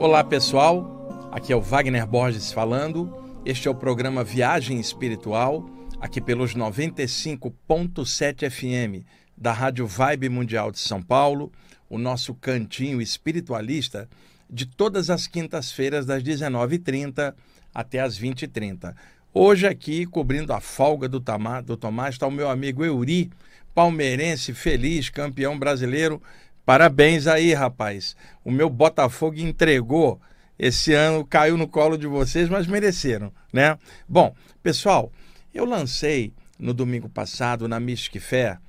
Olá pessoal, aqui é o Wagner Borges falando. Este é o programa Viagem Espiritual, aqui pelos 95.7 FM da Rádio Vibe Mundial de São Paulo, o nosso cantinho espiritualista de todas as quintas-feiras das 19h30 até as 20h30. Hoje aqui, cobrindo a folga do, Tamar, do Tomás, está o meu amigo Euri, palmeirense, feliz, campeão brasileiro, Parabéns aí, rapaz. O meu Botafogo entregou esse ano, caiu no colo de vocês, mas mereceram, né? Bom, pessoal, eu lancei no domingo passado na Mystic Fair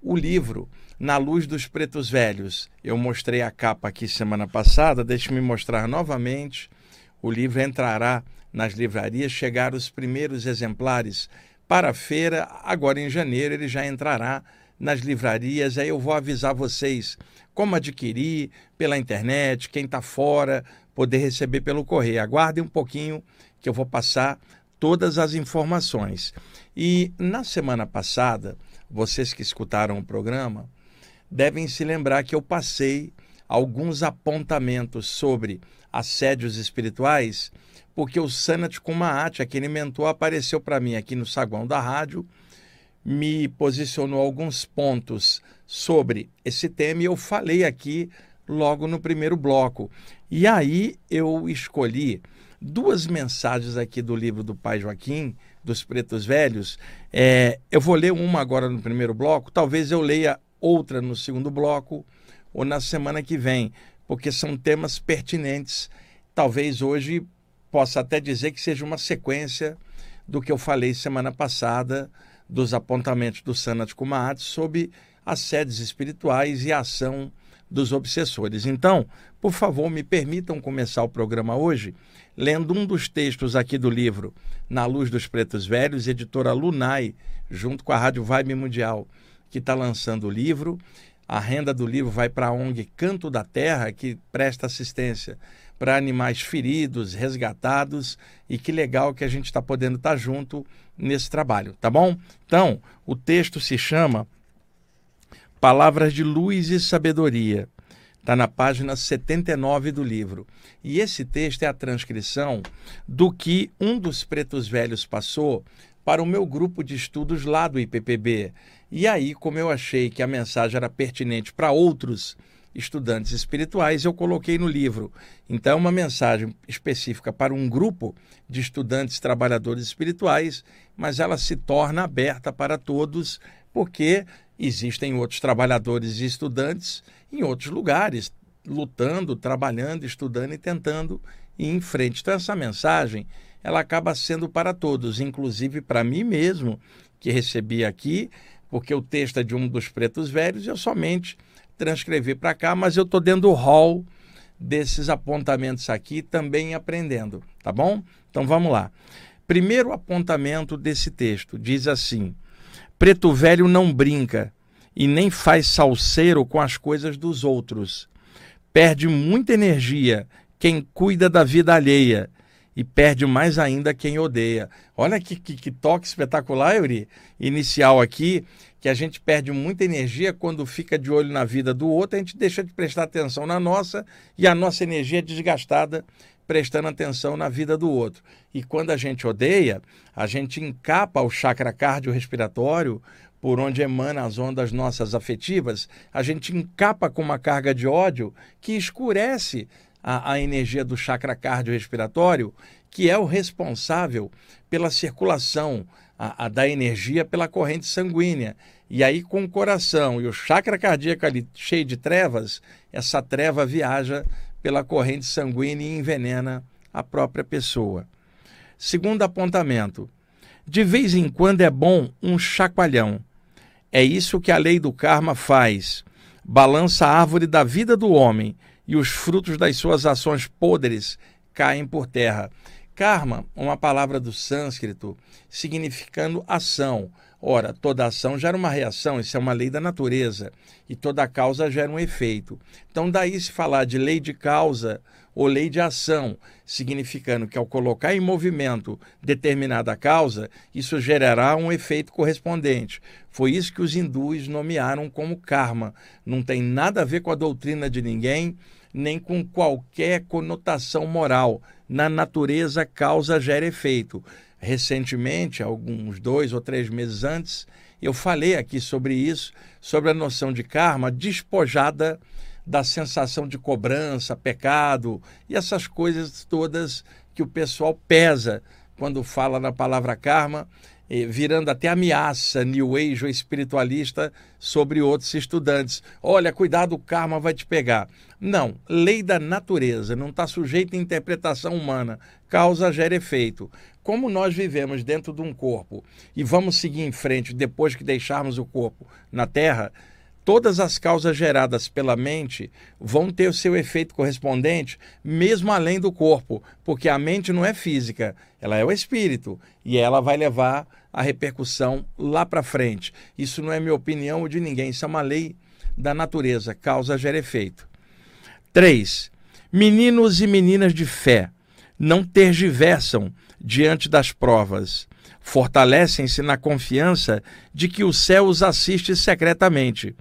o livro Na Luz dos Pretos Velhos. Eu mostrei a capa aqui semana passada, deixe-me mostrar novamente. O livro entrará nas livrarias, chegaram os primeiros exemplares para a feira, agora em janeiro ele já entrará nas livrarias. Aí eu vou avisar vocês como adquirir pela internet, quem está fora, poder receber pelo correio. Aguardem um pouquinho que eu vou passar todas as informações. E na semana passada, vocês que escutaram o programa devem se lembrar que eu passei alguns apontamentos sobre assédios espirituais, porque o Sanat Kumaat, aquele mentor, apareceu para mim aqui no saguão da rádio me posicionou alguns pontos sobre esse tema e eu falei aqui logo no primeiro bloco. E aí eu escolhi duas mensagens aqui do livro do Pai Joaquim, dos Pretos Velhos. É, eu vou ler uma agora no primeiro bloco, talvez eu leia outra no segundo bloco ou na semana que vem, porque são temas pertinentes. Talvez hoje possa até dizer que seja uma sequência do que eu falei semana passada dos apontamentos do Sanat Kumar sobre as sedes espirituais e a ação dos obsessores. Então, por favor, me permitam começar o programa hoje lendo um dos textos aqui do livro Na Luz dos Pretos Velhos, editora Lunai, junto com a Rádio Vibe Mundial, que está lançando o livro. A renda do livro vai para a ONG Canto da Terra, que presta assistência para animais feridos, resgatados, e que legal que a gente está podendo estar tá junto nesse trabalho, tá bom? Então, o texto se chama Palavras de Luz e Sabedoria. Está na página 79 do livro. E esse texto é a transcrição do que um dos pretos velhos passou para o meu grupo de estudos lá do IPPB. E aí, como eu achei que a mensagem era pertinente para outros estudantes espirituais, eu coloquei no livro. Então, é uma mensagem específica para um grupo de estudantes trabalhadores espirituais, mas ela se torna aberta para todos, porque existem outros trabalhadores e estudantes em outros lugares, lutando, trabalhando, estudando e tentando ir em frente. Então, essa mensagem ela acaba sendo para todos, inclusive para mim mesmo, que recebi aqui, porque o texto é de um dos pretos velhos, eu somente transcrever para cá, mas eu estou dentro do hall desses apontamentos aqui, também aprendendo, tá bom? Então vamos lá. Primeiro apontamento desse texto diz assim: Preto velho não brinca e nem faz salseiro com as coisas dos outros. Perde muita energia quem cuida da vida alheia e perde mais ainda quem odeia. Olha que, que, que toque espetacular, Yuri, inicial aqui, que a gente perde muita energia quando fica de olho na vida do outro, a gente deixa de prestar atenção na nossa e a nossa energia é desgastada prestando atenção na vida do outro. E quando a gente odeia, a gente encapa o chakra cardiorrespiratório, por onde emana as ondas nossas afetivas, a gente encapa com uma carga de ódio que escurece a, a energia do chakra cardiorrespiratório, que é o responsável pela circulação a, a, da energia pela corrente sanguínea. E aí, com o coração e o chakra cardíaco ali cheio de trevas, essa treva viaja pela corrente sanguínea e envenena a própria pessoa. Segundo apontamento, de vez em quando é bom um chacoalhão. É isso que a lei do karma faz. Balança a árvore da vida do homem e os frutos das suas ações podres caem por terra. Karma, uma palavra do sânscrito significando ação. Ora, toda ação gera uma reação, isso é uma lei da natureza. e toda causa gera um efeito. Então, daí se falar de lei de causa ou lei de ação, significando que ao colocar em movimento determinada causa, isso gerará um efeito correspondente. Foi isso que os hindus nomearam como karma. Não tem nada a ver com a doutrina de ninguém, nem com qualquer conotação moral. Na natureza, causa gera efeito. Recentemente, alguns dois ou três meses antes, eu falei aqui sobre isso, sobre a noção de karma despojada da sensação de cobrança, pecado e essas coisas todas que o pessoal pesa quando fala na palavra karma, virando até ameaça new age ou espiritualista sobre outros estudantes. Olha, cuidado, o karma vai te pegar. Não, lei da natureza, não está sujeita à interpretação humana. Causa gera efeito. Como nós vivemos dentro de um corpo e vamos seguir em frente depois que deixarmos o corpo na Terra, todas as causas geradas pela mente vão ter o seu efeito correspondente, mesmo além do corpo, porque a mente não é física, ela é o espírito e ela vai levar a repercussão lá para frente. Isso não é minha opinião ou de ninguém, isso é uma lei da natureza, causa gera efeito. 3. Meninos e meninas de fé não tergiversam diante das provas. Fortalecem-se na confiança de que o céu os assiste secretamente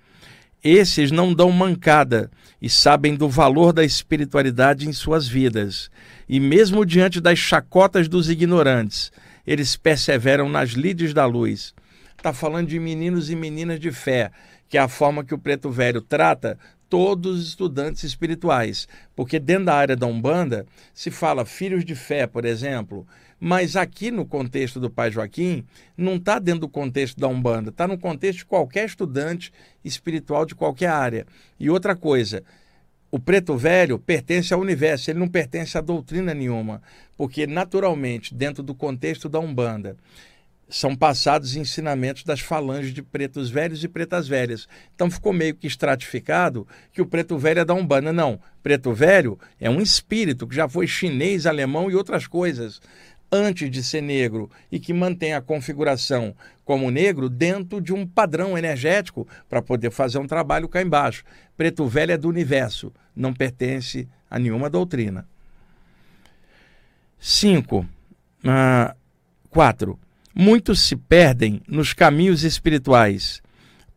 esses não dão mancada e sabem do valor da espiritualidade em suas vidas. E mesmo diante das chacotas dos ignorantes, eles perseveram nas lides da luz. Está falando de meninos e meninas de fé, que é a forma que o Preto Velho trata todos os estudantes espirituais. Porque dentro da área da Umbanda se fala filhos de fé, por exemplo, mas aqui no contexto do Pai Joaquim, não está dentro do contexto da Umbanda, está no contexto de qualquer estudante espiritual de qualquer área. E outra coisa, o preto velho pertence ao universo, ele não pertence a doutrina nenhuma, porque naturalmente, dentro do contexto da Umbanda, são passados ensinamentos das falanges de pretos velhos e pretas velhas. Então ficou meio que estratificado que o preto velho é da Umbanda. Não, preto velho é um espírito que já foi chinês, alemão e outras coisas antes de ser negro e que mantém a configuração como negro dentro de um padrão energético para poder fazer um trabalho cá embaixo. Preto velho é do universo, não pertence a nenhuma doutrina. 5. 4. Muitos se perdem nos caminhos espirituais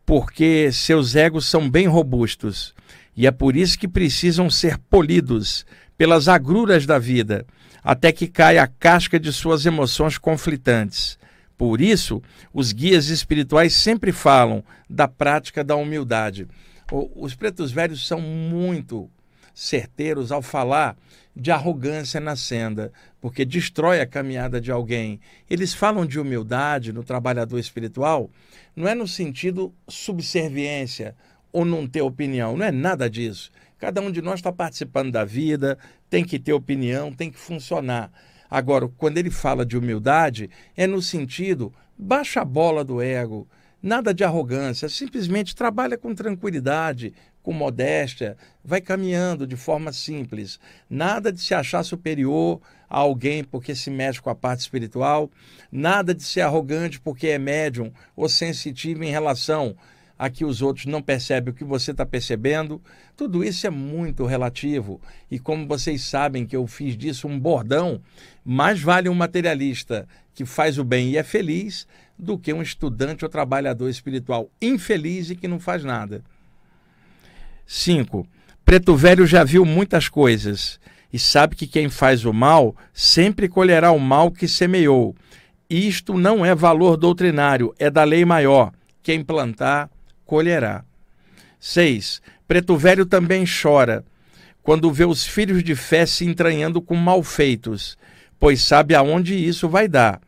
porque seus egos são bem robustos e é por isso que precisam ser polidos pelas agruras da vida até que caia a casca de suas emoções conflitantes. Por isso, os guias espirituais sempre falam da prática da humildade. Os pretos velhos são muito certeiros ao falar de arrogância na senda, porque destrói a caminhada de alguém. Eles falam de humildade no trabalhador espiritual, não é no sentido subserviência ou não ter opinião, não é nada disso. Cada um de nós está participando da vida, tem que ter opinião, tem que funcionar. Agora, quando ele fala de humildade, é no sentido baixa a bola do ego, nada de arrogância, simplesmente trabalha com tranquilidade, com modéstia, vai caminhando de forma simples. Nada de se achar superior a alguém porque se mexe com a parte espiritual, nada de ser arrogante porque é médium ou sensitivo em relação a que os outros não percebem o que você está percebendo. Tudo isso é muito relativo. E como vocês sabem que eu fiz disso um bordão, mais vale um materialista que faz o bem e é feliz do que um estudante ou trabalhador espiritual infeliz e que não faz nada. 5. Preto Velho já viu muitas coisas e sabe que quem faz o mal sempre colherá o mal que semeou. Isto não é valor doutrinário, é da lei maior. Quem plantar, colherá. 6. Preto velho também chora quando vê os filhos de fé se entranhando com malfeitos, pois sabe aonde isso vai dar.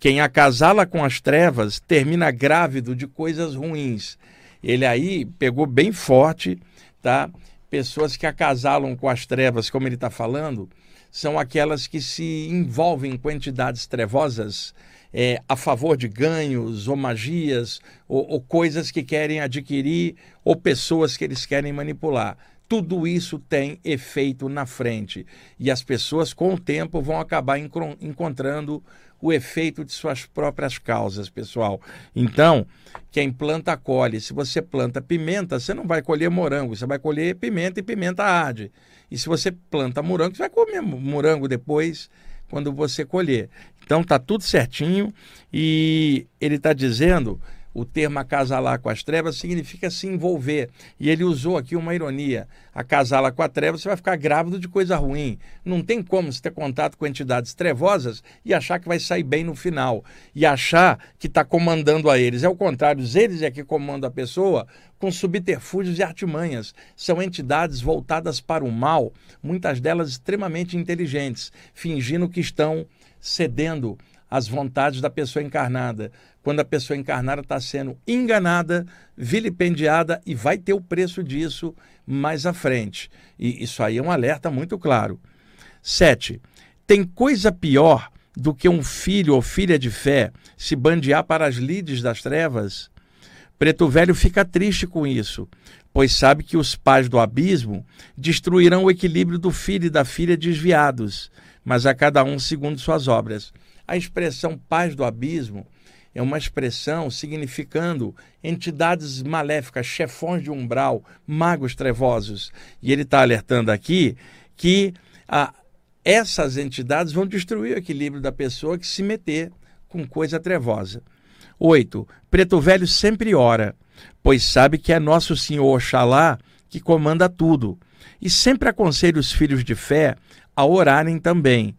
Quem acasala com as trevas termina grávido de coisas ruins. Ele aí pegou bem forte, tá? Pessoas que acasalam com as trevas, como ele está falando, são aquelas que se envolvem com entidades trevosas é, a favor de ganhos ou magias ou, ou coisas que querem adquirir ou pessoas que eles querem manipular. Tudo isso tem efeito na frente e as pessoas, com o tempo, vão acabar encontrando o efeito de suas próprias causas, pessoal. Então, quem planta, colhe. Se você planta pimenta, você não vai colher morango, você vai colher pimenta e pimenta arde. E se você planta morango, você vai comer morango depois, quando você colher. Então, tá tudo certinho e ele está dizendo o termo acasalar com as trevas significa se envolver. E ele usou aqui uma ironia. Acasala com a treva, você vai ficar grávido de coisa ruim. Não tem como você ter contato com entidades trevosas e achar que vai sair bem no final. E achar que está comandando a eles. É o contrário, eles é que comandam a pessoa com subterfúgios e artimanhas. São entidades voltadas para o mal, muitas delas extremamente inteligentes, fingindo que estão cedendo às vontades da pessoa encarnada quando a pessoa encarnada está sendo enganada, vilipendiada e vai ter o preço disso mais à frente. E isso aí é um alerta muito claro. Sete, tem coisa pior do que um filho ou filha de fé se bandear para as lides das trevas? Preto Velho fica triste com isso, pois sabe que os pais do abismo destruirão o equilíbrio do filho e da filha desviados, mas a cada um segundo suas obras. A expressão pais do abismo é uma expressão significando entidades maléficas, chefões de umbral, magos trevosos. E ele está alertando aqui que ah, essas entidades vão destruir o equilíbrio da pessoa que se meter com coisa trevosa. 8. Preto Velho sempre ora, pois sabe que é nosso Senhor Oxalá que comanda tudo. E sempre aconselha os filhos de fé a orarem também,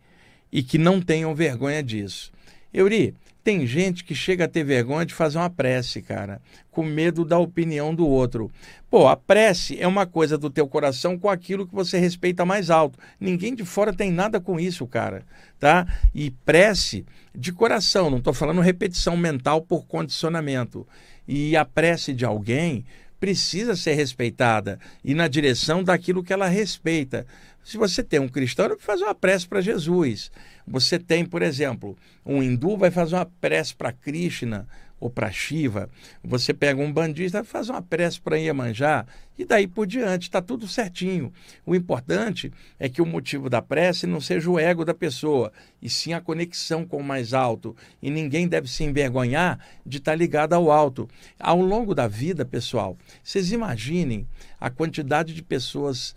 e que não tenham vergonha disso. Euri, tem gente que chega a ter vergonha de fazer uma prece, cara, com medo da opinião do outro. Pô, a prece é uma coisa do teu coração com aquilo que você respeita mais alto. Ninguém de fora tem nada com isso, cara, tá? E prece de coração, não estou falando repetição mental por condicionamento. E a prece de alguém precisa ser respeitada e na direção daquilo que ela respeita. Se você tem um cristão, ele vai fazer uma prece para Jesus. Você tem, por exemplo, um hindu vai fazer uma prece para Krishna ou para Shiva. Você pega um bandista, fazer uma prece para Iemanjá e daí por diante, está tudo certinho. O importante é que o motivo da prece não seja o ego da pessoa, e sim a conexão com o mais alto. E ninguém deve se envergonhar de estar tá ligado ao alto. Ao longo da vida, pessoal, vocês imaginem a quantidade de pessoas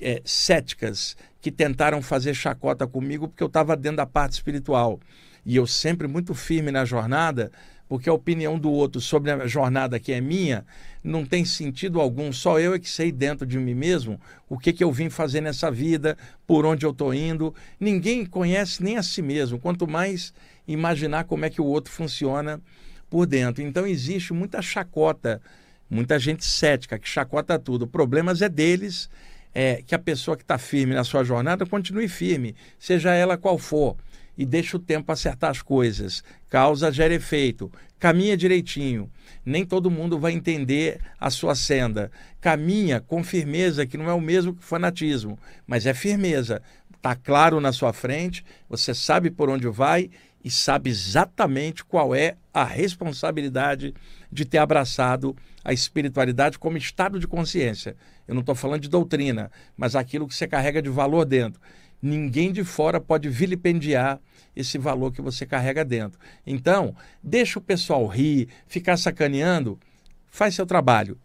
é, céticas que tentaram fazer chacota comigo porque eu estava dentro da parte espiritual. E eu sempre muito firme na jornada, porque a opinião do outro sobre a jornada que é minha não tem sentido algum. Só eu é que sei dentro de mim mesmo o que, que eu vim fazer nessa vida, por onde eu estou indo. Ninguém conhece nem a si mesmo, quanto mais imaginar como é que o outro funciona por dentro. Então existe muita chacota, muita gente cética que chacota tudo. O problema é deles é, que a pessoa que está firme na sua jornada continue firme, seja ela qual for, e deixe o tempo acertar as coisas. Causa gera efeito. Caminha direitinho. Nem todo mundo vai entender a sua senda. Caminha com firmeza, que não é o mesmo que fanatismo, mas é firmeza. Está claro na sua frente, você sabe por onde vai e sabe exatamente qual é a responsabilidade de ter abraçado a espiritualidade como estado de consciência. Eu não estou falando de doutrina, mas aquilo que você carrega de valor dentro. Ninguém de fora pode vilipendiar esse valor que você carrega dentro. Então, deixa o pessoal rir, ficar sacaneando, faz seu trabalho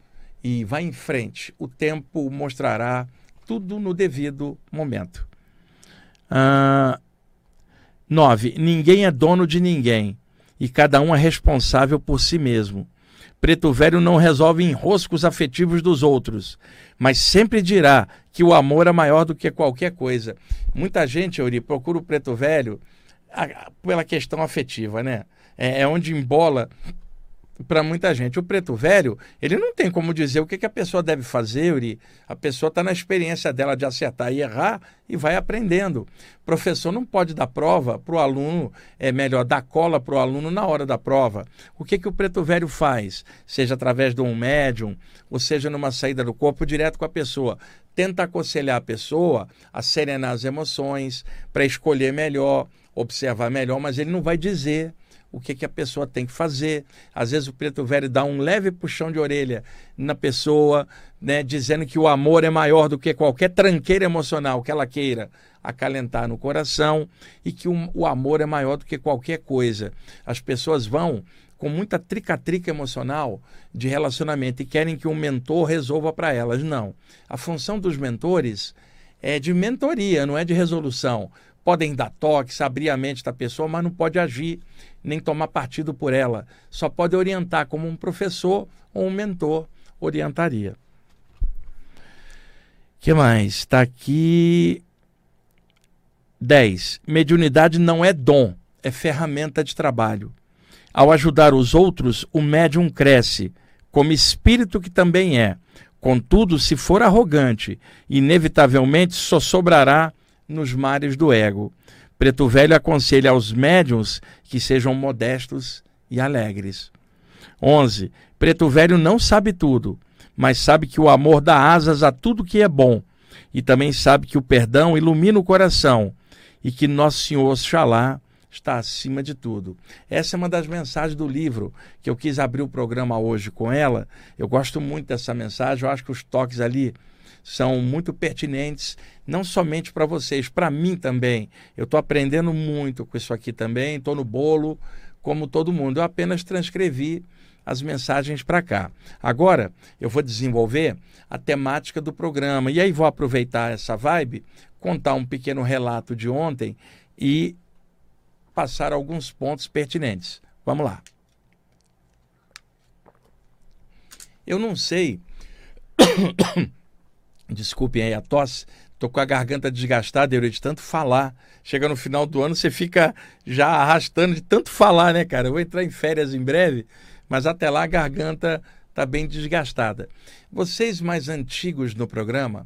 e vai em frente. O tempo mostrará tudo no devido momento. Ah, nove, ninguém é dono de ninguém e cada um é responsável por si mesmo. Preto Velho não resolve enroscos afetivos dos outros, mas sempre dirá que o amor é maior do que qualquer coisa. Muita gente, Euri, procura o Preto Velho pela questão afetiva, né? É, é onde embola para muita gente. O preto velho, ele não tem como dizer o que, que a pessoa deve fazer, Uri. A pessoa está na experiência dela de acertar e errar e vai aprendendo. O professor não pode dar prova para o aluno, é melhor, dar cola para o aluno na hora da prova. O que, que o preto velho faz? Seja através de um médium, ou seja numa saída do corpo direto com a pessoa. Tenta aconselhar a pessoa a serenar as emoções, para escolher melhor, observar melhor, mas ele não vai dizer o que, que a pessoa tem que fazer. Às vezes o preto velho dá um leve puxão de orelha na pessoa, né, dizendo que o amor é maior do que qualquer tranqueira emocional que ela queira acalentar no coração e que o, o amor é maior do que qualquer coisa. As pessoas vão com muita trica-trica emocional de relacionamento e querem que um mentor resolva para elas. Não. A função dos mentores é de mentoria, não é de resolução. Podem dar toques, abrir a mente da pessoa, mas não pode agir nem tomar partido por ela. Só pode orientar como um professor ou um mentor orientaria. que mais? Está aqui 10. Mediunidade não é dom, é ferramenta de trabalho. Ao ajudar os outros, o médium cresce, como espírito que também é. Contudo, se for arrogante, inevitavelmente só sobrará nos mares do ego. Preto Velho aconselha aos médiums que sejam modestos e alegres. 11. Preto Velho não sabe tudo, mas sabe que o amor dá asas a tudo que é bom, e também sabe que o perdão ilumina o coração, e que Nosso Senhor Oxalá está acima de tudo. Essa é uma das mensagens do livro que eu quis abrir o programa hoje com ela. Eu gosto muito dessa mensagem, eu acho que os toques ali são muito pertinentes, não somente para vocês, para mim também. Eu estou aprendendo muito com isso aqui também, estou no bolo, como todo mundo. Eu apenas transcrevi as mensagens para cá. Agora eu vou desenvolver a temática do programa e aí vou aproveitar essa vibe, contar um pequeno relato de ontem e passar alguns pontos pertinentes. Vamos lá. Eu não sei. Desculpem aí a tosse. Estou com a garganta desgastada, eu de tanto falar. Chega no final do ano, você fica já arrastando de tanto falar, né, cara? Eu vou entrar em férias em breve, mas até lá a garganta está bem desgastada. Vocês mais antigos no programa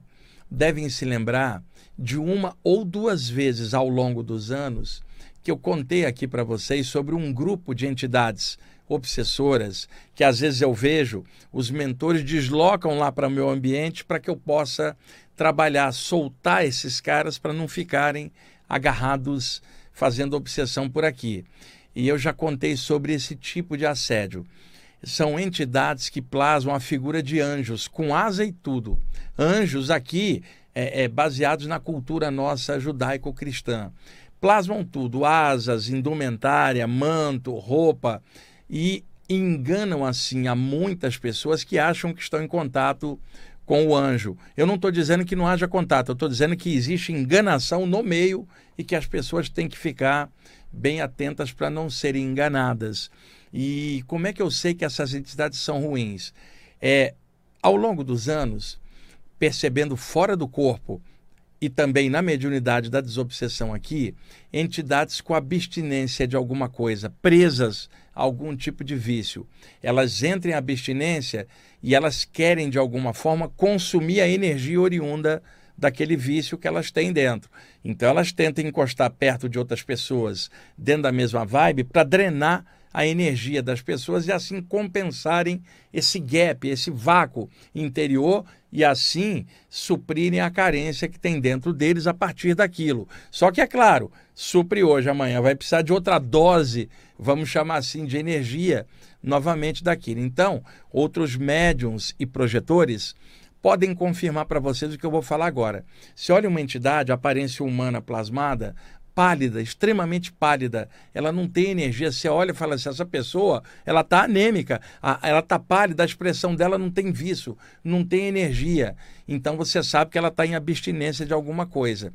devem se lembrar de uma ou duas vezes ao longo dos anos que eu contei aqui para vocês sobre um grupo de entidades obsessoras que às vezes eu vejo, os mentores deslocam lá para o meu ambiente para que eu possa trabalhar, soltar esses caras para não ficarem agarrados fazendo obsessão por aqui. E eu já contei sobre esse tipo de assédio. São entidades que plasmam a figura de anjos, com asa e tudo. Anjos aqui é, é baseados na cultura nossa judaico-cristã plasmam tudo: asas, indumentária, manto, roupa e enganam assim a muitas pessoas que acham que estão em contato com o anjo. Eu não estou dizendo que não haja contato, eu estou dizendo que existe enganação no meio e que as pessoas têm que ficar bem atentas para não serem enganadas. E como é que eu sei que essas entidades são ruins? É, ao longo dos anos, percebendo fora do corpo e também na mediunidade da desobsessão aqui, entidades com abstinência de alguma coisa, presas a algum tipo de vício. Elas entram em abstinência e elas querem, de alguma forma, consumir a energia oriunda daquele vício que elas têm dentro. Então elas tentam encostar perto de outras pessoas dentro da mesma vibe para drenar a energia das pessoas e assim compensarem esse gap, esse vácuo interior e assim suprirem a carência que tem dentro deles a partir daquilo. Só que é claro, supre hoje, amanhã vai precisar de outra dose, vamos chamar assim, de energia novamente daquilo. Então, outros médiums e projetores podem confirmar para vocês o que eu vou falar agora. Se olha uma entidade, aparência humana plasmada, pálida, extremamente pálida. Ela não tem energia. Você olha e fala assim: essa pessoa ela está anêmica, ela está pálida, a expressão dela não tem vício, não tem energia. Então você sabe que ela está em abstinência de alguma coisa.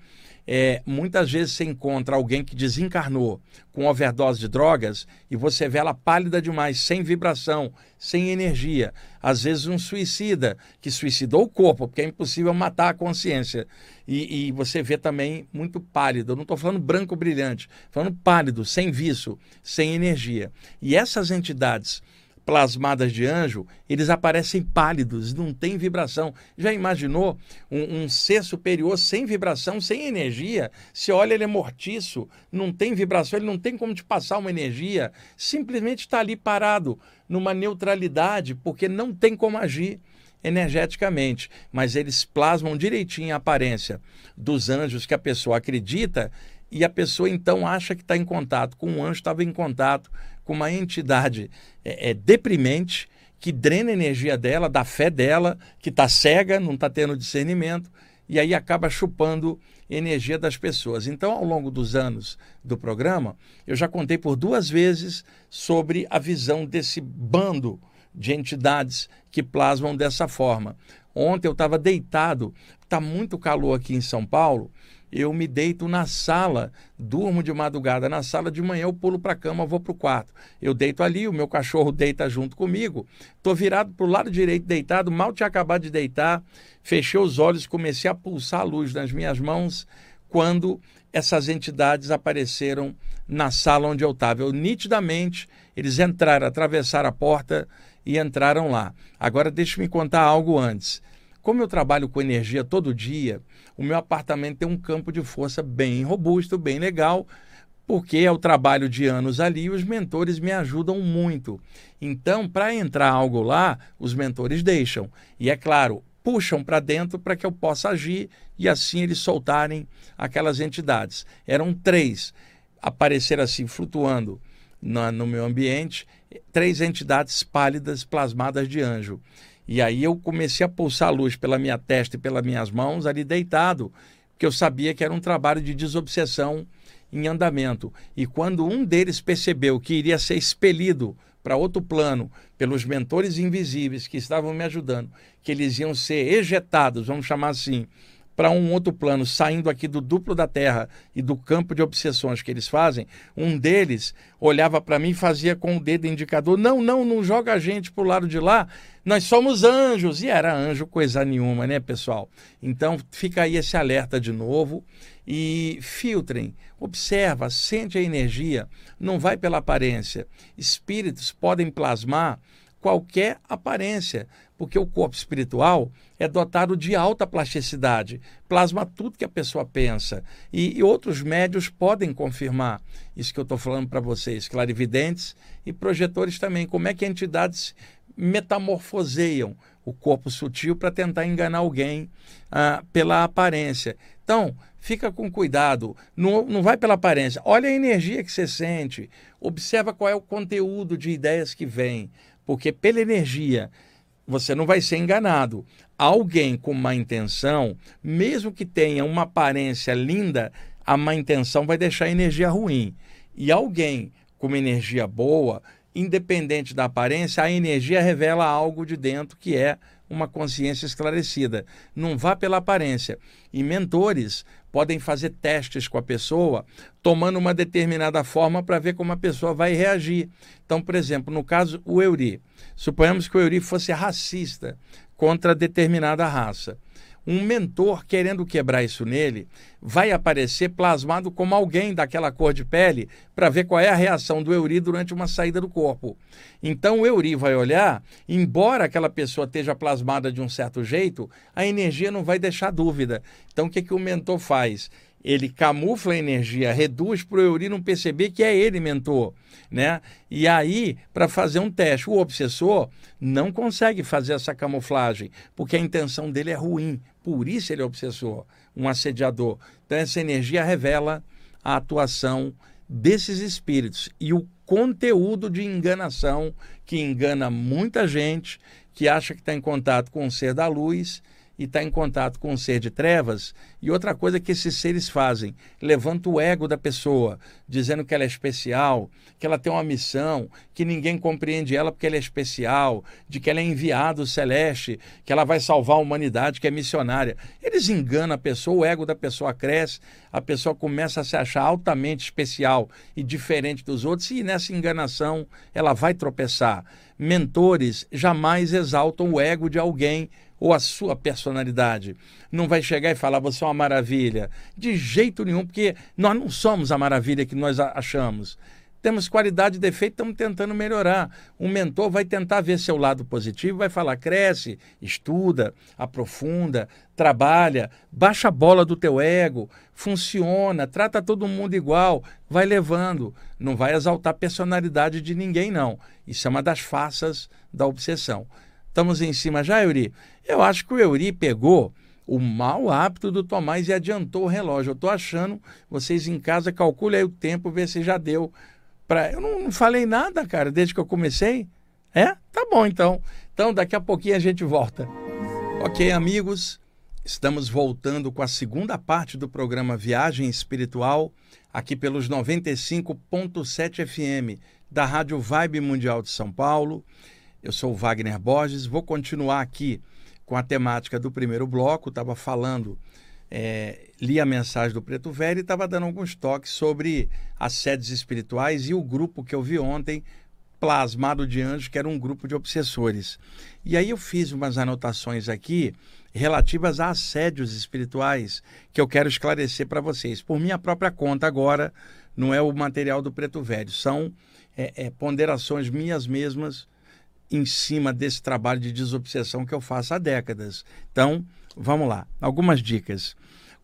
É, muitas vezes você encontra alguém que desencarnou com overdose de drogas e você vê ela pálida demais, sem vibração, sem energia. Às vezes um suicida que suicidou o corpo, porque é impossível matar a consciência. E, e você vê também muito pálido. Eu não estou falando branco brilhante, falando pálido, sem vício, sem energia. E essas entidades plasmadas de anjo, eles aparecem pálidos, não tem vibração. Já imaginou um, um, ser superior sem vibração, sem energia? Se olha, ele é mortiço, não tem vibração, ele não tem como te passar uma energia, simplesmente está ali parado, numa neutralidade, porque não tem como agir energeticamente, mas eles plasmam direitinho a aparência dos anjos que a pessoa acredita e a pessoa então acha que está em contato com um anjo, estava em contato com uma entidade é, é, deprimente que drena a energia dela, da fé dela, que está cega, não está tendo discernimento, e aí acaba chupando energia das pessoas. Então, ao longo dos anos do programa, eu já contei por duas vezes sobre a visão desse bando de entidades que plasmam dessa forma. Ontem eu estava deitado, está muito calor aqui em São Paulo, eu me deito na sala, durmo de madrugada na sala, de manhã eu pulo para a cama, vou para o quarto. Eu deito ali, o meu cachorro deita junto comigo, estou virado para o lado direito deitado, mal tinha acabado de deitar, fechei os olhos, comecei a pulsar a luz nas minhas mãos, quando essas entidades apareceram na sala onde eu estava. Eu nitidamente, eles entraram, atravessaram a porta e entraram lá. Agora deixe-me contar algo antes. Como eu trabalho com energia todo dia, o meu apartamento tem um campo de força bem robusto, bem legal, porque é o trabalho de anos ali e os mentores me ajudam muito. Então, para entrar algo lá, os mentores deixam. E é claro, puxam para dentro para que eu possa agir e assim eles soltarem aquelas entidades. Eram três, apareceram assim, flutuando na, no meu ambiente, três entidades pálidas plasmadas de anjo. E aí eu comecei a pulsar a luz pela minha testa e pelas minhas mãos, ali deitado, porque eu sabia que era um trabalho de desobsessão em andamento. E quando um deles percebeu que iria ser expelido para outro plano pelos mentores invisíveis que estavam me ajudando, que eles iam ser ejetados, vamos chamar assim, para um outro plano, saindo aqui do duplo da Terra e do campo de obsessões que eles fazem, um deles olhava para mim e fazia com o dedo indicador: não, não, não joga a gente para o lado de lá, nós somos anjos. E era anjo coisa nenhuma, né, pessoal? Então fica aí esse alerta de novo e filtrem, observa, sente a energia, não vai pela aparência. Espíritos podem plasmar qualquer aparência, porque o corpo espiritual é dotado de alta plasticidade, plasma tudo que a pessoa pensa. E, e outros médios podem confirmar isso que eu estou falando para vocês, clarividentes e projetores também. Como é que entidades metamorfoseiam o corpo sutil para tentar enganar alguém ah, pela aparência. Então, fica com cuidado, não, não vai pela aparência. Olha a energia que você sente, observa qual é o conteúdo de ideias que vem porque pela energia você não vai ser enganado. Alguém com má intenção, mesmo que tenha uma aparência linda, a má intenção vai deixar energia ruim. E alguém com uma energia boa, independente da aparência, a energia revela algo de dentro que é uma consciência esclarecida. Não vá pela aparência. E mentores podem fazer testes com a pessoa, tomando uma determinada forma para ver como a pessoa vai reagir. Então, por exemplo, no caso o Euri, suponhamos que o Euri fosse racista contra determinada raça um mentor querendo quebrar isso nele, vai aparecer plasmado como alguém daquela cor de pele para ver qual é a reação do Euri durante uma saída do corpo. Então o Euri vai olhar, embora aquela pessoa esteja plasmada de um certo jeito, a energia não vai deixar dúvida. Então o que, que o mentor faz? ele camufla a energia, reduz para o Euri não perceber que é ele mentor, né? E aí, para fazer um teste, o obsessor não consegue fazer essa camuflagem, porque a intenção dele é ruim, por isso ele é obsessor, um assediador. Então essa energia revela a atuação desses espíritos e o conteúdo de enganação que engana muita gente que acha que está em contato com o ser da luz e está em contato com um ser de trevas. E outra coisa que esses seres fazem, levanta o ego da pessoa, dizendo que ela é especial, que ela tem uma missão, que ninguém compreende ela porque ela é especial, de que ela é enviado celeste, que ela vai salvar a humanidade, que é missionária. Eles enganam a pessoa, o ego da pessoa cresce, a pessoa começa a se achar altamente especial e diferente dos outros, e nessa enganação ela vai tropeçar. Mentores jamais exaltam o ego de alguém ou a sua personalidade. Não vai chegar e falar, você é uma maravilha. De jeito nenhum, porque nós não somos a maravilha que nós achamos. Temos qualidade e defeito, estamos tentando melhorar. Um mentor vai tentar ver seu lado positivo, vai falar: cresce, estuda, aprofunda, trabalha, baixa a bola do teu ego, funciona, trata todo mundo igual, vai levando. Não vai exaltar a personalidade de ninguém, não. Isso é uma das faces da obsessão. Estamos em cima já, Euri? Eu acho que o Euri pegou o mau hábito do Tomás e adiantou o relógio. Eu estou achando, vocês em casa calculem aí o tempo, ver se já deu. Pra... Eu não, não falei nada, cara, desde que eu comecei. É? Tá bom, então. Então, daqui a pouquinho a gente volta. Ok, amigos, estamos voltando com a segunda parte do programa Viagem Espiritual, aqui pelos 95.7 FM da Rádio Vibe Mundial de São Paulo. Eu sou o Wagner Borges, vou continuar aqui com a temática do primeiro bloco, estava falando, é, li a mensagem do Preto Velho e estava dando alguns toques sobre as sedes espirituais e o grupo que eu vi ontem, Plasmado de Anjos, que era um grupo de obsessores. E aí eu fiz umas anotações aqui relativas a assédios espirituais que eu quero esclarecer para vocês. Por minha própria conta agora, não é o material do Preto Velho, são é, é, ponderações minhas mesmas em cima desse trabalho de desobsessão que eu faço há décadas. Então, vamos lá. Algumas dicas.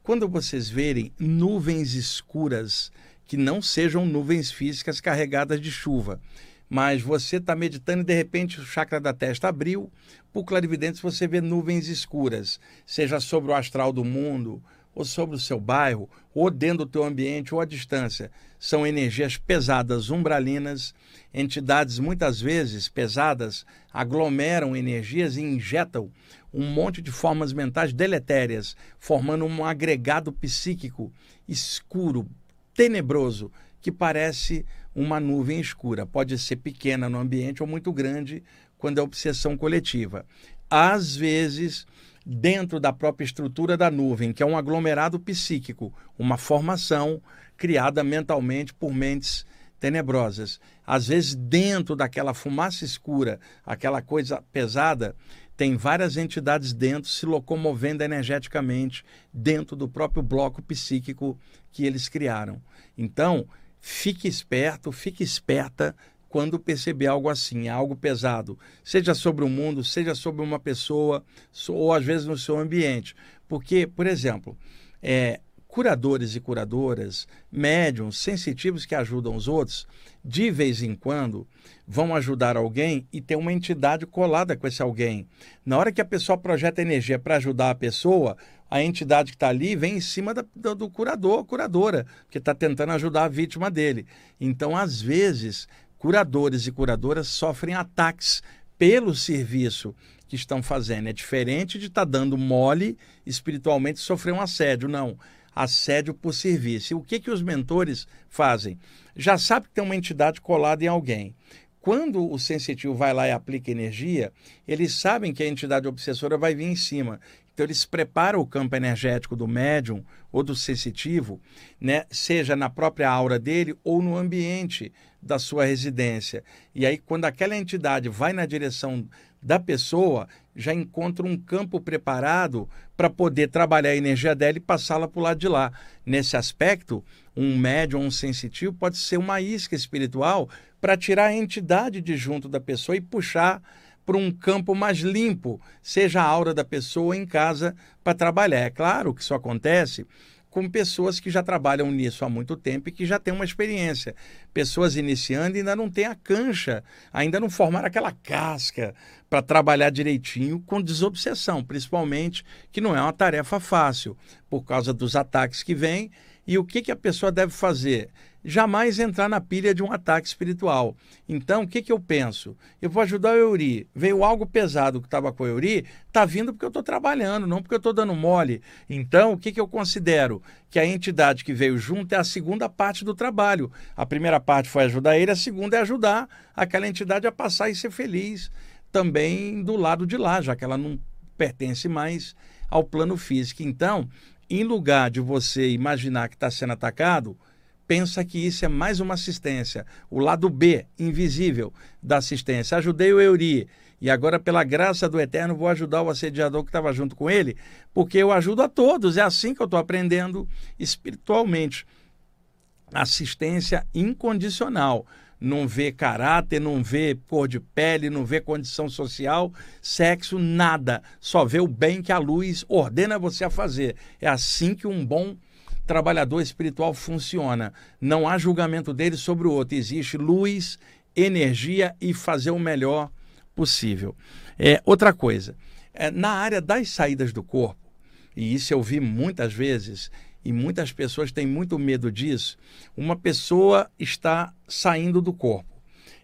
Quando vocês verem nuvens escuras, que não sejam nuvens físicas carregadas de chuva, mas você está meditando e de repente o chakra da testa abriu, por clarividente você vê nuvens escuras, seja sobre o astral do mundo, ou sobre o seu bairro, ou dentro do teu ambiente, ou à distância. São energias pesadas, umbralinas, entidades muitas vezes pesadas aglomeram energias e injetam um monte de formas mentais deletérias, formando um agregado psíquico escuro, tenebroso, que parece uma nuvem escura. Pode ser pequena no ambiente ou muito grande quando é obsessão coletiva. Às vezes, dentro da própria estrutura da nuvem, que é um aglomerado psíquico, uma formação criada mentalmente por mentes tenebrosas. Às vezes, dentro daquela fumaça escura, aquela coisa pesada, tem várias entidades dentro se locomovendo energeticamente dentro do próprio bloco psíquico que eles criaram. Então, fique esperto, fique esperta quando perceber algo assim, algo pesado, seja sobre o mundo, seja sobre uma pessoa, ou às vezes no seu ambiente. Porque, por exemplo, é, curadores e curadoras, médiums, sensitivos que ajudam os outros, de vez em quando vão ajudar alguém e tem uma entidade colada com esse alguém. Na hora que a pessoa projeta energia para ajudar a pessoa, a entidade que está ali vem em cima da, do, do curador, curadora, que está tentando ajudar a vítima dele. Então, às vezes, curadores e curadoras sofrem ataques pelo serviço que estão fazendo. É diferente de estar tá dando mole espiritualmente sofrer um assédio. Não. Assédio por serviço. E o que, que os mentores fazem? Já sabe que tem uma entidade colada em alguém. Quando o sensitivo vai lá e aplica energia, eles sabem que a entidade obsessora vai vir em cima. Então, eles preparam o campo energético do médium ou do sensitivo, né, seja na própria aura dele ou no ambiente da sua residência. E aí, quando aquela entidade vai na direção da pessoa, já encontra um campo preparado para poder trabalhar a energia dela e passá-la para o lado de lá. Nesse aspecto, um médium, um sensitivo, pode ser uma isca espiritual para tirar a entidade de junto da pessoa e puxar para um campo mais limpo, seja a aura da pessoa em casa para trabalhar. É claro que isso acontece com pessoas que já trabalham nisso há muito tempo e que já têm uma experiência. Pessoas iniciando ainda não têm a cancha, ainda não formaram aquela casca para trabalhar direitinho com desobsessão, principalmente, que não é uma tarefa fácil, por causa dos ataques que vêm. E o que, que a pessoa deve fazer? Jamais entrar na pilha de um ataque espiritual. Então, o que, que eu penso? Eu vou ajudar o Euri. Veio algo pesado que estava com o Euri, está vindo porque eu estou trabalhando, não porque eu estou dando mole. Então, o que, que eu considero? Que a entidade que veio junto é a segunda parte do trabalho. A primeira parte foi ajudar ele, a segunda é ajudar aquela entidade a passar e ser feliz também do lado de lá, já que ela não pertence mais ao plano físico. Então, em lugar de você imaginar que está sendo atacado, pensa que isso é mais uma assistência. O lado B, invisível, da assistência. Ajudei o Euri e agora, pela graça do Eterno, vou ajudar o assediador que estava junto com ele, porque eu ajudo a todos. É assim que eu estou aprendendo espiritualmente. Assistência incondicional. Não vê caráter, não vê cor de pele, não vê condição social, sexo, nada. Só vê o bem que a luz ordena você a fazer. É assim que um bom trabalhador espiritual funciona. Não há julgamento dele sobre o outro. Existe luz, energia e fazer o melhor possível. É, outra coisa, é, na área das saídas do corpo, e isso eu vi muitas vezes, e muitas pessoas têm muito medo disso. Uma pessoa está saindo do corpo.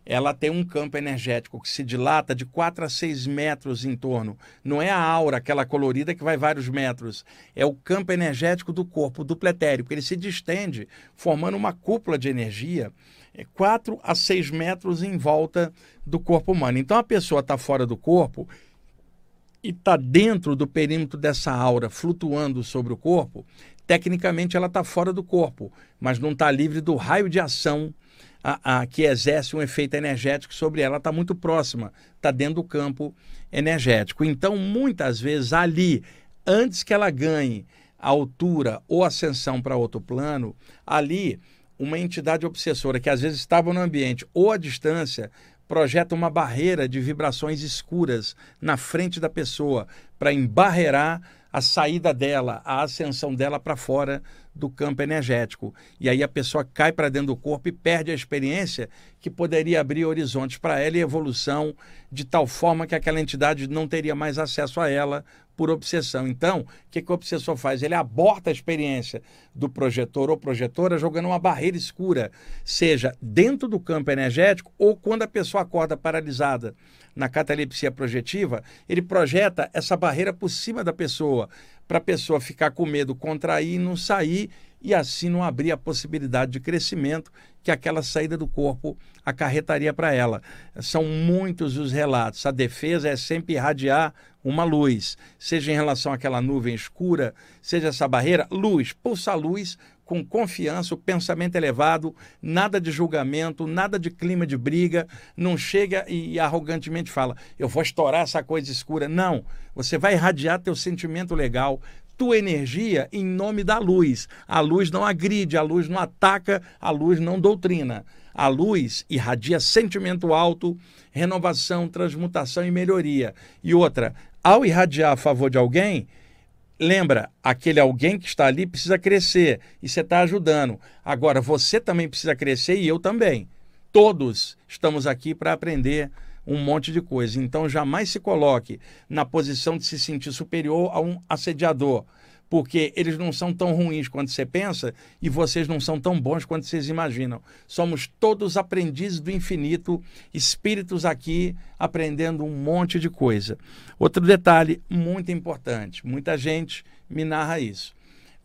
Ela tem um campo energético que se dilata de 4 a 6 metros em torno. Não é a aura, aquela colorida que vai vários metros. É o campo energético do corpo, do pretérico. Ele se distende, formando uma cúpula de energia 4 é, a 6 metros em volta do corpo humano. Então a pessoa está fora do corpo e está dentro do perímetro dessa aura, flutuando sobre o corpo, tecnicamente ela está fora do corpo, mas não está livre do raio de ação a, a, que exerce um efeito energético sobre ela, está muito próxima, está dentro do campo energético. Então, muitas vezes, ali, antes que ela ganhe a altura ou ascensão para outro plano, ali, uma entidade obsessora que às vezes estava no ambiente ou à distância projeta uma barreira de vibrações escuras na frente da pessoa para embarrear a saída dela, a ascensão dela para fora do campo energético. E aí a pessoa cai para dentro do corpo e perde a experiência que poderia abrir horizontes para ela e evolução de tal forma que aquela entidade não teria mais acesso a ela por obsessão. Então, o que, que o obsessor faz? Ele aborta a experiência do projetor ou projetora jogando uma barreira escura, seja dentro do campo energético ou quando a pessoa acorda paralisada na catalepsia projetiva, ele projeta essa barreira por cima da pessoa, para a pessoa ficar com medo, contrair e não sair, e assim não abrir a possibilidade de crescimento que aquela saída do corpo acarretaria para ela. São muitos os relatos. A defesa é sempre irradiar uma luz, seja em relação àquela nuvem escura, seja essa barreira, luz, pulsa a luz com confiança, o pensamento elevado, nada de julgamento, nada de clima de briga, não chega e arrogantemente fala, eu vou estourar essa coisa escura. Não, você vai irradiar teu sentimento legal, tua energia em nome da luz. A luz não agride, a luz não ataca, a luz não doutrina. A luz irradia sentimento alto, renovação, transmutação e melhoria. E outra, ao irradiar a favor de alguém, lembra, aquele alguém que está ali precisa crescer e você está ajudando. Agora, você também precisa crescer e eu também. Todos estamos aqui para aprender um monte de coisa. Então, jamais se coloque na posição de se sentir superior a um assediador porque eles não são tão ruins quanto você pensa e vocês não são tão bons quanto vocês imaginam. Somos todos aprendizes do infinito, espíritos aqui aprendendo um monte de coisa. Outro detalhe muito importante: muita gente me narra isso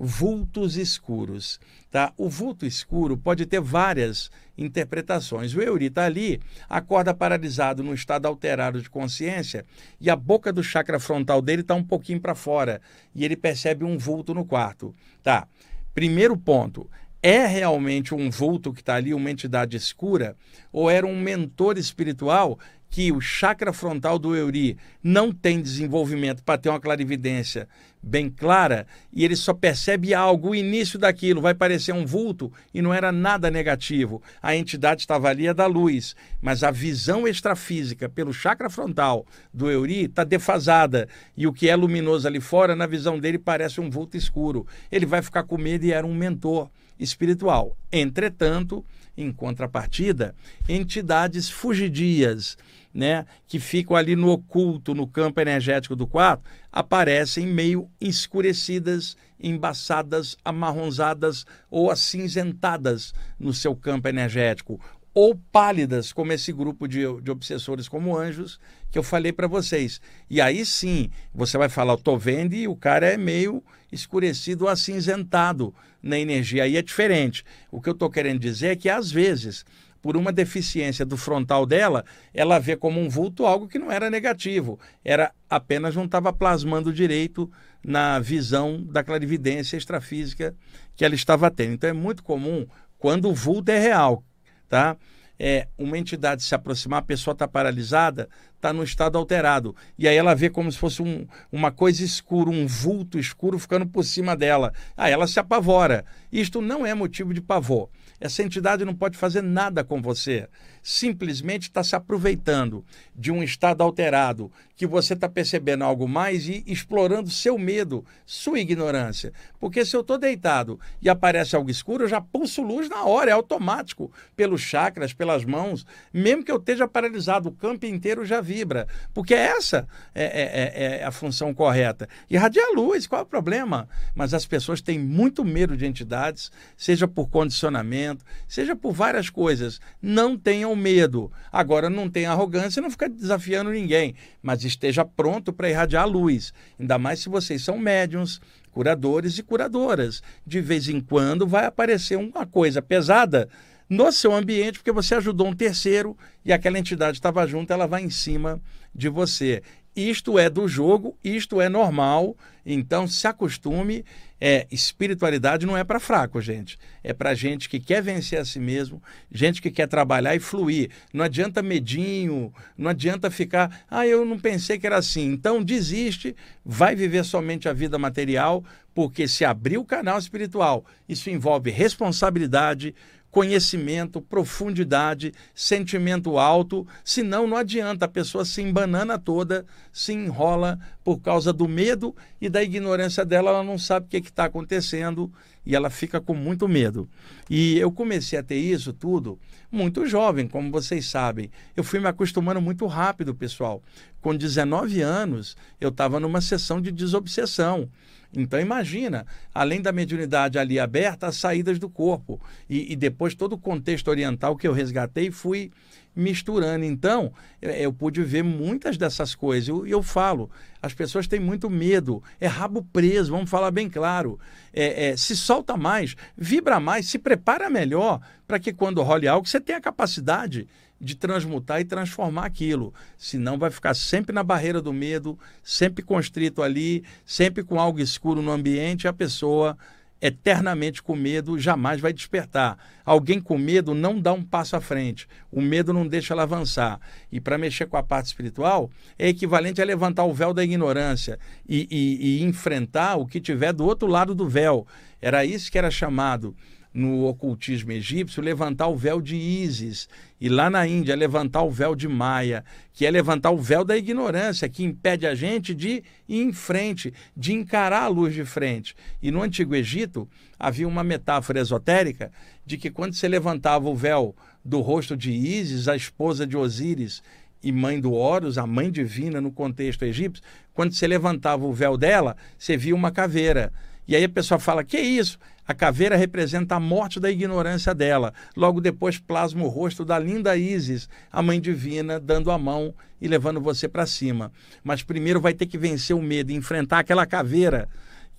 vultos escuros. Tá? O vulto escuro pode ter várias interpretações. O Euri está ali, acorda paralisado num estado alterado de consciência e a boca do chakra frontal dele está um pouquinho para fora e ele percebe um vulto no quarto. Tá. Primeiro ponto, é realmente um vulto que está ali, uma entidade escura, ou era um mentor espiritual que o chakra frontal do Euri não tem desenvolvimento para ter uma clarividência bem clara e ele só percebe algo, o início daquilo vai parecer um vulto e não era nada negativo. A entidade estava ali é da luz, mas a visão extrafísica pelo chakra frontal do Euri está defasada e o que é luminoso ali fora, na visão dele, parece um vulto escuro. Ele vai ficar com medo e era um mentor espiritual. Entretanto, em contrapartida, entidades fugidias né, que ficam ali no oculto, no campo energético do quarto, aparecem meio escurecidas, embaçadas, amarronzadas ou acinzentadas no seu campo energético, ou pálidas, como esse grupo de, de obsessores como anjos que eu falei para vocês. E aí sim, você vai falar, eu tô vendo e o cara é meio escurecido ou acinzentado na energia. Aí é diferente. O que eu estou querendo dizer é que às vezes por uma deficiência do frontal dela, ela vê como um vulto algo que não era negativo, era apenas não estava plasmando direito na visão da clarividência extrafísica que ela estava tendo. Então é muito comum quando o vulto é real, tá? É, uma entidade se aproximar, a pessoa está paralisada, está no estado alterado. E aí ela vê como se fosse um, uma coisa escura, um vulto escuro ficando por cima dela. Aí ela se apavora. Isto não é motivo de pavor. Essa entidade não pode fazer nada com você. Simplesmente está se aproveitando de um estado alterado, que você está percebendo algo mais e explorando seu medo, sua ignorância. Porque se eu estou deitado e aparece algo escuro, eu já pulso luz na hora, é automático, pelos chakras, pelas mãos. Mesmo que eu esteja paralisado, o campo inteiro já vibra. Porque essa é, é, é, é a função correta. Irradiar luz, qual é o problema? Mas as pessoas têm muito medo de entidades, seja por condicionamento, seja por várias coisas. Não tenham medo. Agora, não tenha arrogância, não fica desafiando ninguém. Mas esteja pronto para irradiar a luz. Ainda mais se vocês são médiums, curadores e curadoras. De vez em quando vai aparecer uma coisa pesada no seu ambiente, porque você ajudou um terceiro e aquela entidade estava junto, ela vai em cima de você. Isto é do jogo, isto é normal, então se acostume. É, espiritualidade não é para fraco, gente. É para gente que quer vencer a si mesmo, gente que quer trabalhar e fluir. Não adianta medinho, não adianta ficar, ah, eu não pensei que era assim. Então desiste, vai viver somente a vida material, porque se abrir o canal espiritual, isso envolve responsabilidade, conhecimento, profundidade, sentimento alto, senão não adianta, a pessoa se embanana toda, se enrola por causa do medo e da ignorância dela, ela não sabe o que está acontecendo e ela fica com muito medo. E eu comecei a ter isso tudo muito jovem, como vocês sabem. Eu fui me acostumando muito rápido, pessoal. Com 19 anos, eu estava numa sessão de desobsessão. Então imagina, além da mediunidade ali aberta, as saídas do corpo. E, e depois todo o contexto oriental que eu resgatei fui misturando. Então, eu pude ver muitas dessas coisas. E eu, eu, falo, as pessoas têm muito medo. É rabo preso, vamos falar bem claro. É, é, se solta mais, vibra mais, se prepara melhor para que quando role algo, você tenha a capacidade de transmutar e transformar aquilo. Senão vai ficar sempre na barreira do medo, sempre constrito ali, sempre com algo escuro no ambiente, a pessoa eternamente com medo jamais vai despertar. Alguém com medo não dá um passo à frente. O medo não deixa ela avançar. E para mexer com a parte espiritual é equivalente a levantar o véu da ignorância e, e, e enfrentar o que tiver do outro lado do véu. Era isso que era chamado no ocultismo egípcio, levantar o véu de Ísis. E lá na Índia, levantar o véu de Maia, que é levantar o véu da ignorância, que impede a gente de ir em frente, de encarar a luz de frente. E no Antigo Egito, havia uma metáfora esotérica de que quando você levantava o véu do rosto de Ísis, a esposa de Osíris, e mãe do Horus, a mãe divina no contexto egípcio, quando você levantava o véu dela, você via uma caveira. E aí a pessoa fala: que isso? A caveira representa a morte da ignorância dela. Logo depois plasma o rosto da linda Isis, a mãe divina, dando a mão e levando você para cima. Mas primeiro vai ter que vencer o medo enfrentar aquela caveira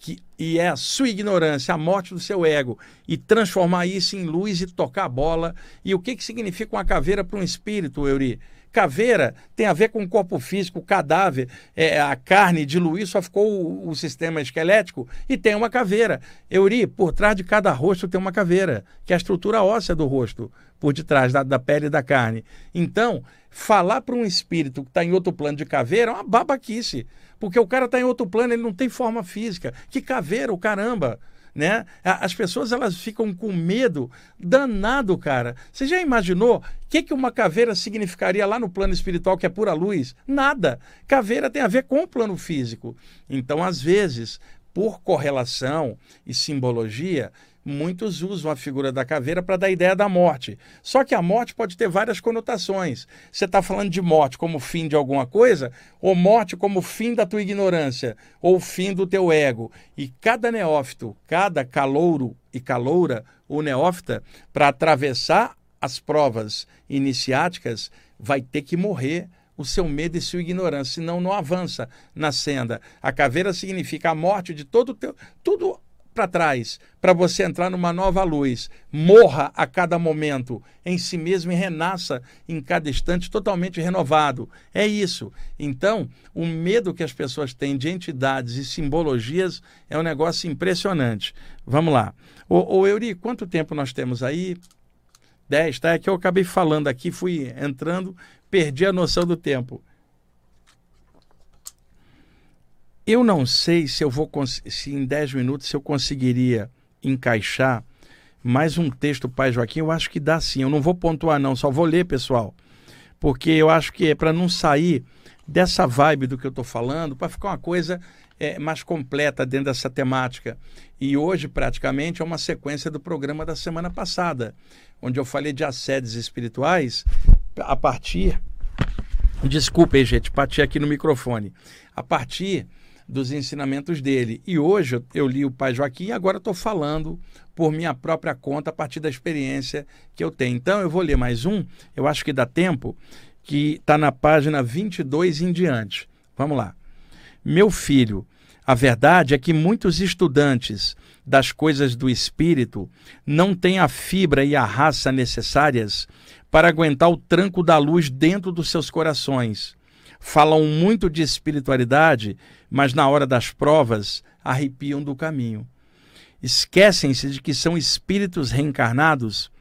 que e é a sua ignorância, a morte do seu ego, e transformar isso em luz e tocar a bola. E o que, que significa uma caveira para um espírito, Euri? Caveira tem a ver com o corpo físico, o cadáver, é, a carne diluir, só ficou o, o, sistema esquelético e tem uma caveira. Euri, por trás de cada rosto tem uma caveira, que é a estrutura óssea do rosto, por detrás da, da pele e da carne. Então, falar para um espírito que está em outro plano de caveira é uma babaquice, porque o cara está em outro plano, ele não tem forma física. Que caveira, o caramba! Né? As pessoas elas ficam com medo danado, cara. Você já imaginou o que, que uma caveira significaria lá no plano espiritual, que é pura luz? Nada. Caveira tem a ver com o plano físico. Então, às vezes, por correlação e simbologia, muitos usam a figura da caveira para dar ideia da morte. Só que a morte pode ter várias conotações. Você está falando de morte como fim de alguma coisa, ou morte como fim da tua ignorância, ou fim do teu ego. E cada neófito, cada calouro e caloura, ou neófita, para atravessar as provas iniciáticas, vai ter que morrer o seu medo e sua ignorância, senão não avança na senda. A caveira significa a morte de todo o teu, tudo para trás, para você entrar numa nova luz. Morra a cada momento em si mesmo e renasça em cada instante totalmente renovado. É isso. Então, o medo que as pessoas têm de entidades e simbologias é um negócio impressionante. Vamos lá. Ô, ô Euri, quanto tempo nós temos aí? 10, tá? É que eu acabei falando aqui, fui entrando, perdi a noção do tempo. Eu não sei se eu vou se em 10 minutos se eu conseguiria encaixar mais um texto, Pai Joaquim, eu acho que dá sim. Eu não vou pontuar, não, só vou ler, pessoal. Porque eu acho que é para não sair dessa vibe do que eu estou falando, para ficar uma coisa é, mais completa dentro dessa temática. E hoje, praticamente, é uma sequência do programa da semana passada, onde eu falei de assédios espirituais a partir. Desculpem, gente, bati aqui no microfone. A partir dos ensinamentos dele. E hoje eu li o Pai Joaquim e agora estou falando por minha própria conta a partir da experiência que eu tenho. Então eu vou ler mais um, eu acho que dá tempo, que está na página 22 em diante. Vamos lá. Meu filho, a verdade é que muitos estudantes das coisas do espírito não têm a fibra e a raça necessárias para aguentar o tranco da luz dentro dos seus corações falam muito de espiritualidade, mas na hora das provas arrepiam do caminho. Esquecem-se de que são espíritos reencarnados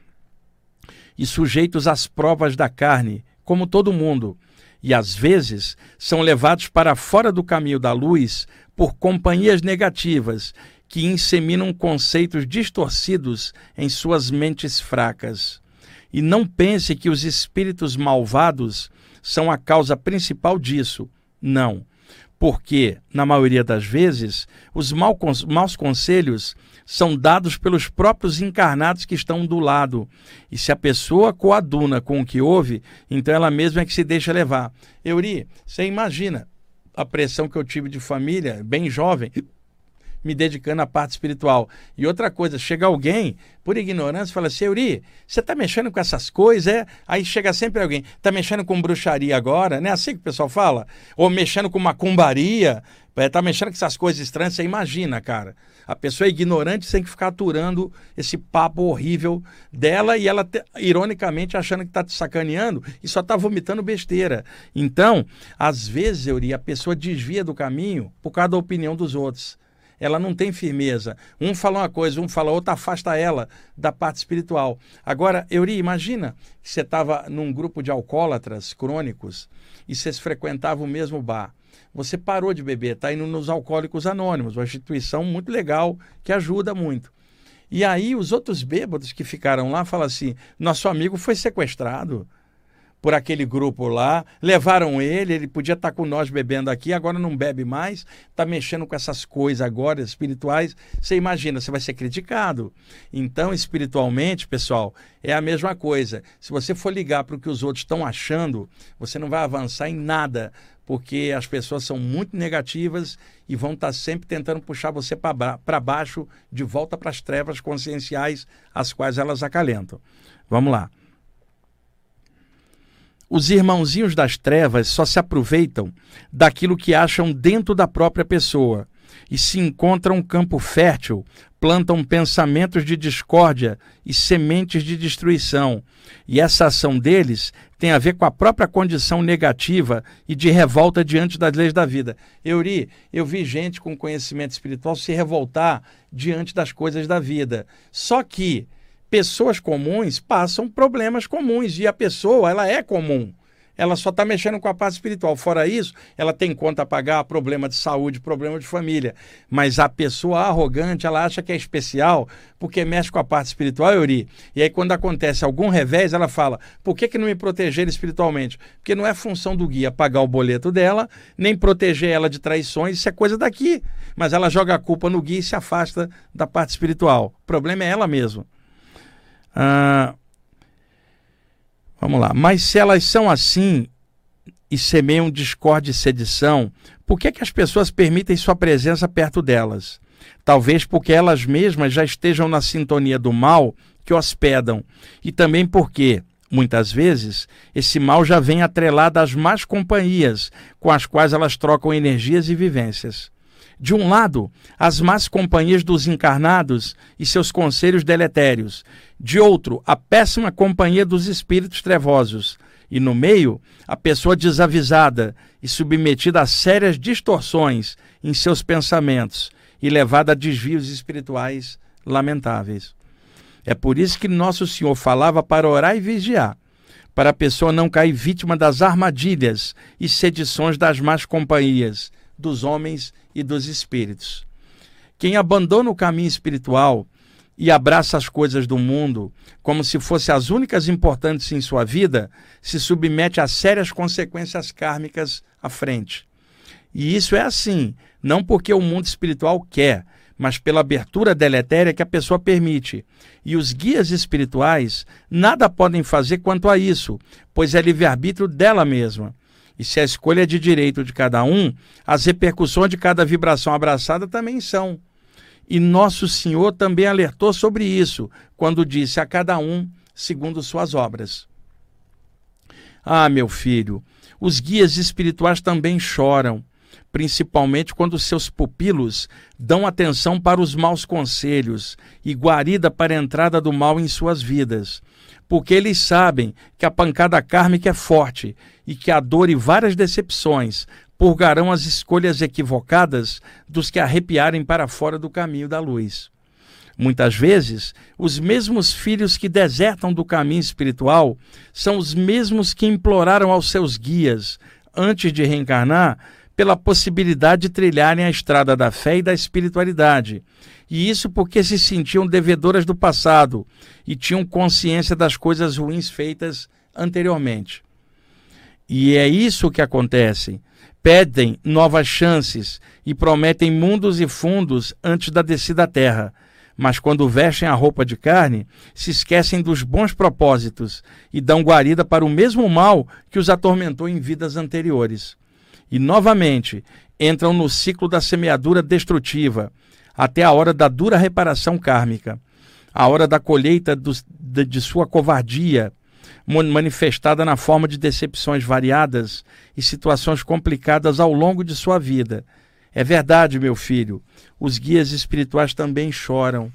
e sujeitos às provas da carne, como todo mundo, e às vezes são levados para fora do caminho da luz por companhias negativas que inseminam conceitos distorcidos em suas mentes fracas. E não pense que os espíritos malvados são a causa principal disso. Não. Porque, na maioria das vezes, os maus conselhos são dados pelos próprios encarnados que estão do lado. E se a pessoa coaduna com o que ouve, então ela mesma é que se deixa levar. Euri, você imagina a pressão que eu tive de família, bem jovem, me dedicando à parte espiritual. E outra coisa, chega alguém, por ignorância, fala assim, Euri, você está mexendo com essas coisas, é? Aí chega sempre alguém, está mexendo com bruxaria agora, né? Assim que o pessoal fala? Ou mexendo com macumbaria, está é, mexendo com essas coisas estranhas, você imagina, cara. A pessoa é ignorante tem que ficar aturando esse papo horrível dela e ela, ironicamente, achando que está te sacaneando e só está vomitando besteira. Então, às vezes, Euri, a pessoa desvia do caminho por causa da opinião dos outros ela não tem firmeza. Um fala uma coisa, um fala outra, afasta ela da parte espiritual. Agora, Euri, imagina que você estava num grupo de alcoólatras crônicos e vocês frequentavam o mesmo bar. Você parou de beber, está indo nos Alcoólicos Anônimos, uma instituição muito legal que ajuda muito. E aí os outros bêbados que ficaram lá falam assim: nosso amigo foi sequestrado por aquele grupo lá, levaram ele, ele podia estar com nós bebendo aqui, agora não bebe mais, está mexendo com essas coisas agora espirituais. Você imagina, você vai ser criticado. Então, espiritualmente, pessoal, é a mesma coisa. Se você for ligar para o que os outros estão achando, você não vai avançar em nada, porque as pessoas são muito negativas e vão estar sempre tentando puxar você para baixo, de volta para as trevas conscienciais, as quais elas acalentam. Vamos lá. Os irmãozinhos das trevas só se aproveitam daquilo que acham dentro da própria pessoa e se encontram um campo fértil, plantam pensamentos de discórdia e sementes de destruição. E essa ação deles tem a ver com a própria condição negativa e de revolta diante das leis da vida. Euri, eu vi gente com conhecimento espiritual se revoltar diante das coisas da vida. Só que pessoas comuns passam problemas comuns e a pessoa, ela é comum. Ela só está mexendo com a parte espiritual. Fora isso, ela tem conta a pagar, problema de saúde, problema de família. Mas a pessoa arrogante, ela acha que é especial porque mexe com a parte espiritual, Yuri. E aí, quando acontece algum revés, ela fala: por que, que não me proteger espiritualmente? Porque não é função do guia pagar o boleto dela, nem proteger ela de traições, isso é coisa daqui. Mas ela joga a culpa no guia e se afasta da parte espiritual. O problema é ela mesma. Ah, vamos lá. Mas se elas são assim e semeiam discórdia e sedição, por que, que as pessoas permitem sua presença perto delas? Talvez porque elas mesmas já estejam na sintonia do mal que hospedam, e também porque, muitas vezes, esse mal já vem atrelado às más companhias com as quais elas trocam energias e vivências. De um lado, as más companhias dos encarnados e seus conselhos deletérios. De outro, a péssima companhia dos espíritos trevosos. E no meio, a pessoa desavisada e submetida a sérias distorções em seus pensamentos e levada a desvios espirituais lamentáveis. É por isso que Nosso Senhor falava para orar e vigiar, para a pessoa não cair vítima das armadilhas e sedições das más companhias dos homens e dos espíritos. Quem abandona o caminho espiritual e abraça as coisas do mundo como se fossem as únicas importantes em sua vida, se submete a sérias consequências kármicas à frente. E isso é assim, não porque o mundo espiritual quer, mas pela abertura deletéria que a pessoa permite. E os guias espirituais nada podem fazer quanto a isso, pois é livre-arbítrio dela mesma. E se a escolha é de direito de cada um, as repercussões de cada vibração abraçada também são. E Nosso Senhor também alertou sobre isso, quando disse a cada um segundo suas obras. Ah, meu filho, os guias espirituais também choram, principalmente quando seus pupilos dão atenção para os maus conselhos e guarida para a entrada do mal em suas vidas, porque eles sabem que a pancada kármica é forte e que a dor e várias decepções purgarão as escolhas equivocadas dos que arrepiarem para fora do caminho da luz. Muitas vezes, os mesmos filhos que desertam do caminho espiritual são os mesmos que imploraram aos seus guias, antes de reencarnar, pela possibilidade de trilharem a estrada da fé e da espiritualidade. E isso porque se sentiam devedoras do passado e tinham consciência das coisas ruins feitas anteriormente. E é isso que acontece pedem novas chances e prometem mundos e fundos antes da descida à terra. Mas quando vestem a roupa de carne, se esquecem dos bons propósitos e dão guarida para o mesmo mal que os atormentou em vidas anteriores. E novamente entram no ciclo da semeadura destrutiva, até a hora da dura reparação kármica, a hora da colheita dos, de, de sua covardia, manifestada na forma de decepções variadas e situações complicadas ao longo de sua vida. É verdade, meu filho, os guias espirituais também choram.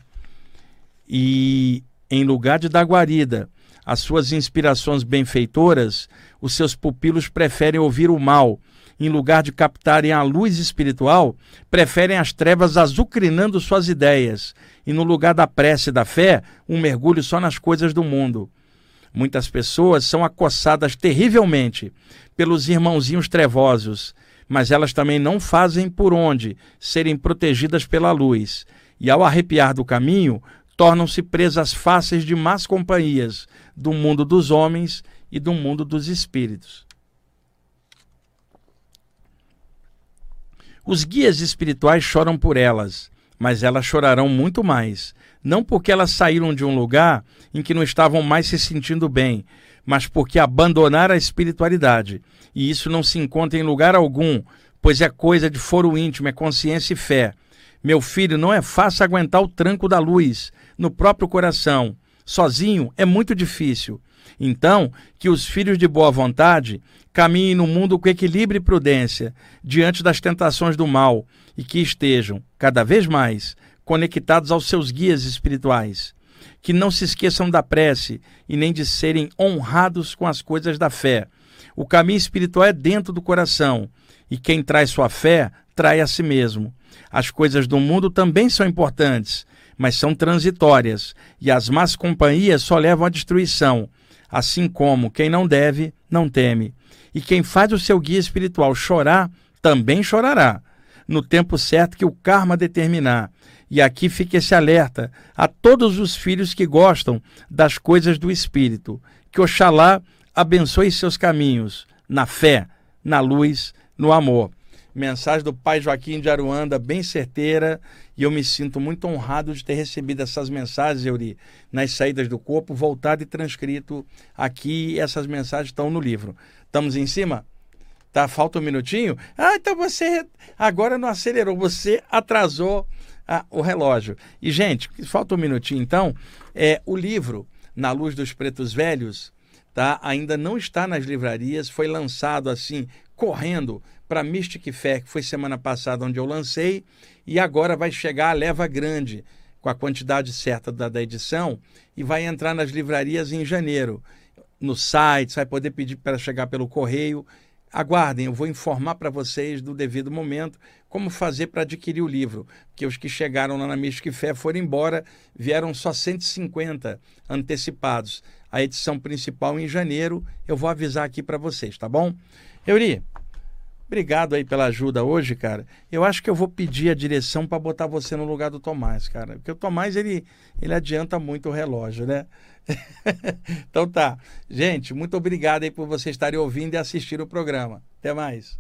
E, em lugar de dar guarida às suas inspirações benfeitoras, os seus pupilos preferem ouvir o mal. Em lugar de captarem a luz espiritual, preferem as trevas azucrinando suas ideias. E no lugar da prece e da fé, um mergulho só nas coisas do mundo. Muitas pessoas são acossadas terrivelmente pelos irmãozinhos trevosos, mas elas também não fazem por onde serem protegidas pela luz, e ao arrepiar do caminho, tornam-se presas fáceis de más companhias do mundo dos homens e do mundo dos espíritos. Os guias espirituais choram por elas, mas elas chorarão muito mais, não porque elas saíram de um lugar em que não estavam mais se sentindo bem, mas porque abandonaram a espiritualidade. E isso não se encontra em lugar algum, pois é coisa de foro íntimo, é consciência e fé. Meu filho, não é fácil aguentar o tranco da luz no próprio coração. Sozinho é muito difícil. Então, que os filhos de boa vontade caminhem no mundo com equilíbrio e prudência, diante das tentações do mal, e que estejam, cada vez mais, conectados aos seus guias espirituais. Que não se esqueçam da prece e nem de serem honrados com as coisas da fé. O caminho espiritual é dentro do coração, e quem traz sua fé trai a si mesmo. As coisas do mundo também são importantes, mas são transitórias, e as más companhias só levam à destruição. Assim como quem não deve, não teme. E quem faz o seu guia espiritual chorar, também chorará, no tempo certo que o karma determinar. E aqui fica esse alerta a todos os filhos que gostam das coisas do Espírito. Que Oxalá abençoe seus caminhos, na fé, na luz, no amor. Mensagem do pai Joaquim de Aruanda, bem certeira, e eu me sinto muito honrado de ter recebido essas mensagens, Euri, nas saídas do corpo, voltado e transcrito aqui. Essas mensagens estão no livro. Estamos em cima? Tá, falta um minutinho? Ah, então você agora não acelerou, você atrasou ah, o relógio. E, gente, falta um minutinho então. É, o livro, Na Luz dos Pretos Velhos, tá? ainda não está nas livrarias, foi lançado assim, correndo para Mystic Fair, que foi semana passada onde eu lancei, e agora vai chegar a leva grande, com a quantidade certa da, da edição, e vai entrar nas livrarias em janeiro. No site, vai poder pedir para chegar pelo correio. Aguardem, eu vou informar para vocês do devido momento como fazer para adquirir o livro, porque os que chegaram lá na Mystic Fé foram embora, vieram só 150 antecipados. A edição principal em janeiro, eu vou avisar aqui para vocês, tá bom? Euri, Obrigado aí pela ajuda hoje, cara. Eu acho que eu vou pedir a direção para botar você no lugar do Tomás, cara. Porque o Tomás, ele, ele adianta muito o relógio, né? então tá. Gente, muito obrigado aí por vocês estarem ouvindo e assistir o programa. Até mais.